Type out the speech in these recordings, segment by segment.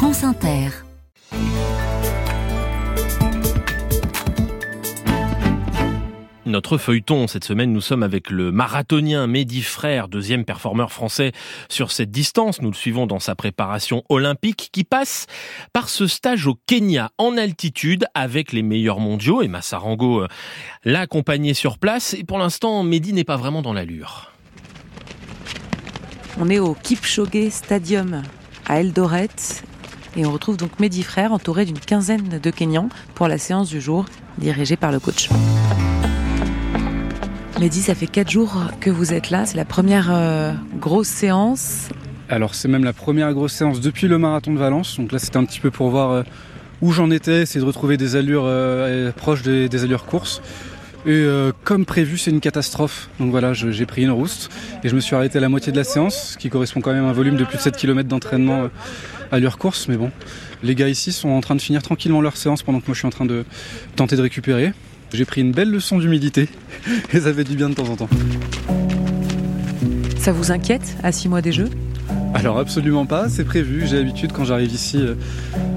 France Inter. Notre feuilleton, cette semaine, nous sommes avec le marathonien Mehdi Frère, deuxième performeur français sur cette distance. Nous le suivons dans sa préparation olympique qui passe par ce stage au Kenya en altitude avec les meilleurs mondiaux et Massarango euh, l'a accompagné sur place. Et pour l'instant, Mehdi n'est pas vraiment dans l'allure. On est au Kipchoge Stadium à Eldoret et on retrouve donc Mehdi Frère entouré d'une quinzaine de Kenyans pour la séance du jour dirigée par le coach. Mehdi, ça fait quatre jours que vous êtes là. C'est la première euh, grosse séance. Alors c'est même la première grosse séance depuis le marathon de Valence. Donc là c'était un petit peu pour voir euh, où j'en étais, essayer de retrouver des allures euh, proches des, allures courses. Et comme prévu, c'est une catastrophe. Donc voilà, j'ai pris une rouste et je me suis arrêté à la moitié de la séance, ce qui correspond quand même à un volume de plus de 7 km d'entraînement à allure course. Mais bon, les gars ici sont en train de finir tranquillement leur séance pendant que moi je suis en train de tenter de récupérer. J'ai pris une belle leçon d'humidité et ça fait du bien de temps en temps. Ça vous inquiète à six mois des Jeux? Alors absolument pas, c'est prévu. J'ai l'habitude quand j'arrive ici euh,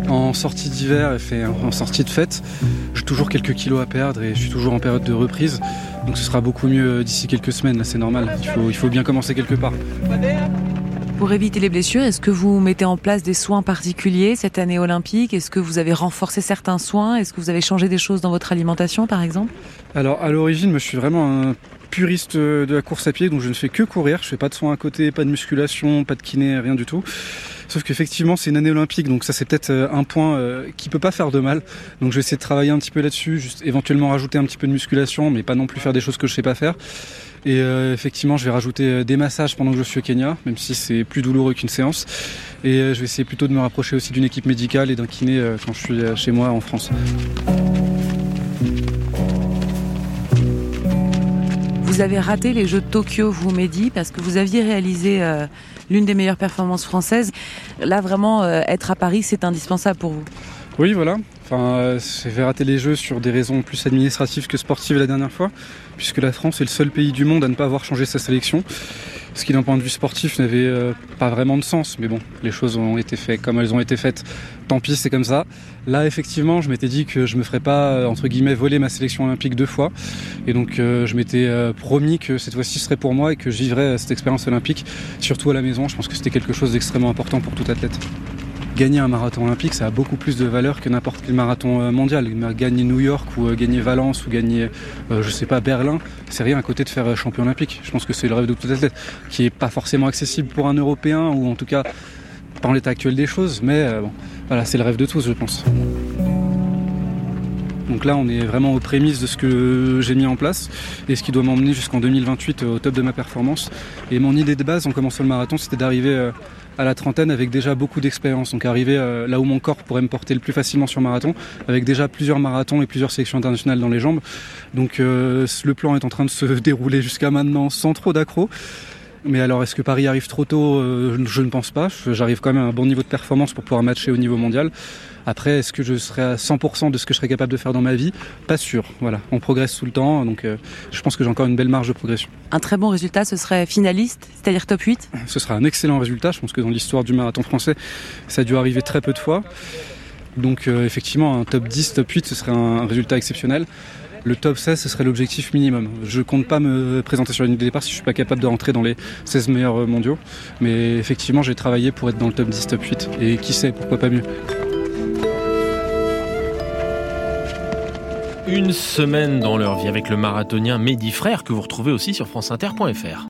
en sortie d'hiver et en sortie de fête, j'ai toujours quelques kilos à perdre et je suis toujours en période de reprise. Donc ce sera beaucoup mieux euh, d'ici quelques semaines, c'est normal. Il faut, il faut bien commencer quelque part. Pour éviter les blessures, est-ce que vous mettez en place des soins particuliers cette année olympique? Est-ce que vous avez renforcé certains soins? Est-ce que vous avez changé des choses dans votre alimentation par exemple? Alors à l'origine, je suis vraiment un puriste de la course à pied, donc je ne fais que courir, je fais pas de soins à côté, pas de musculation, pas de kiné, rien du tout. Sauf qu'effectivement c'est une année olympique, donc ça c'est peut-être euh, un point euh, qui peut pas faire de mal. Donc je vais essayer de travailler un petit peu là-dessus, juste éventuellement rajouter un petit peu de musculation, mais pas non plus faire des choses que je sais pas faire. Et euh, effectivement, je vais rajouter euh, des massages pendant que je suis au Kenya, même si c'est plus douloureux qu'une séance. Et je vais essayer plutôt de me rapprocher aussi d'une équipe médicale et d'un kiné quand je suis chez moi en France. Vous avez raté les Jeux de Tokyo, vous, Mehdi, parce que vous aviez réalisé l'une des meilleures performances françaises. Là, vraiment, être à Paris, c'est indispensable pour vous. Oui, voilà. Enfin, j'ai fait rater les Jeux sur des raisons plus administratives que sportives la dernière fois puisque la France est le seul pays du monde à ne pas avoir changé sa sélection. Ce qui d'un point de vue sportif n'avait euh, pas vraiment de sens, mais bon, les choses ont été faites comme elles ont été faites. Tant pis, c'est comme ça. Là, effectivement, je m'étais dit que je me ferais pas, euh, entre guillemets, voler ma sélection olympique deux fois. Et donc, euh, je m'étais promis que cette fois-ci serait pour moi et que je vivrais cette expérience olympique, surtout à la maison. Je pense que c'était quelque chose d'extrêmement important pour tout athlète gagner un marathon olympique, ça a beaucoup plus de valeur que n'importe quel marathon euh, mondial. Gagner New York ou euh, gagner Valence ou gagner, euh, je sais pas, Berlin, c'est rien à côté de faire champion olympique. Je pense que c'est le rêve de tout athlète, qui est pas forcément accessible pour un Européen ou en tout cas pas en l'état actuel des choses, mais bon, voilà, c'est le rêve de tous, je pense. Donc là, on est vraiment aux prémices de ce que j'ai mis en place et ce qui doit m'emmener jusqu'en 2028 au top de ma performance. Et mon idée de base en commençant le marathon, c'était d'arriver à la trentaine avec déjà beaucoup d'expérience. Donc arriver euh, là où mon corps pourrait me porter le plus facilement sur marathon, avec déjà plusieurs marathons et plusieurs sélections internationales dans les jambes. Donc euh, le plan est en train de se dérouler jusqu'à maintenant sans trop d'accro. Mais alors, est-ce que Paris arrive trop tôt euh, Je ne pense pas. J'arrive quand même à un bon niveau de performance pour pouvoir matcher au niveau mondial. Après, est-ce que je serai à 100% de ce que je serais capable de faire dans ma vie? Pas sûr. Voilà, on progresse tout le temps, donc euh, je pense que j'ai encore une belle marge de progression. Un très bon résultat, ce serait finaliste, c'est-à-dire top 8 Ce sera un excellent résultat. Je pense que dans l'histoire du marathon français, ça a dû arriver très peu de fois. Donc euh, effectivement, un top 10, top 8, ce serait un résultat exceptionnel. Le top 16, ce serait l'objectif minimum. Je compte pas me présenter sur une ligne de départ si je suis pas capable de rentrer dans les 16 meilleurs mondiaux. Mais effectivement, j'ai travaillé pour être dans le top 10, top 8. Et qui sait, pourquoi pas mieux. Une semaine dans leur vie avec le marathonien Mehdi Frère que vous retrouvez aussi sur franceinter.fr.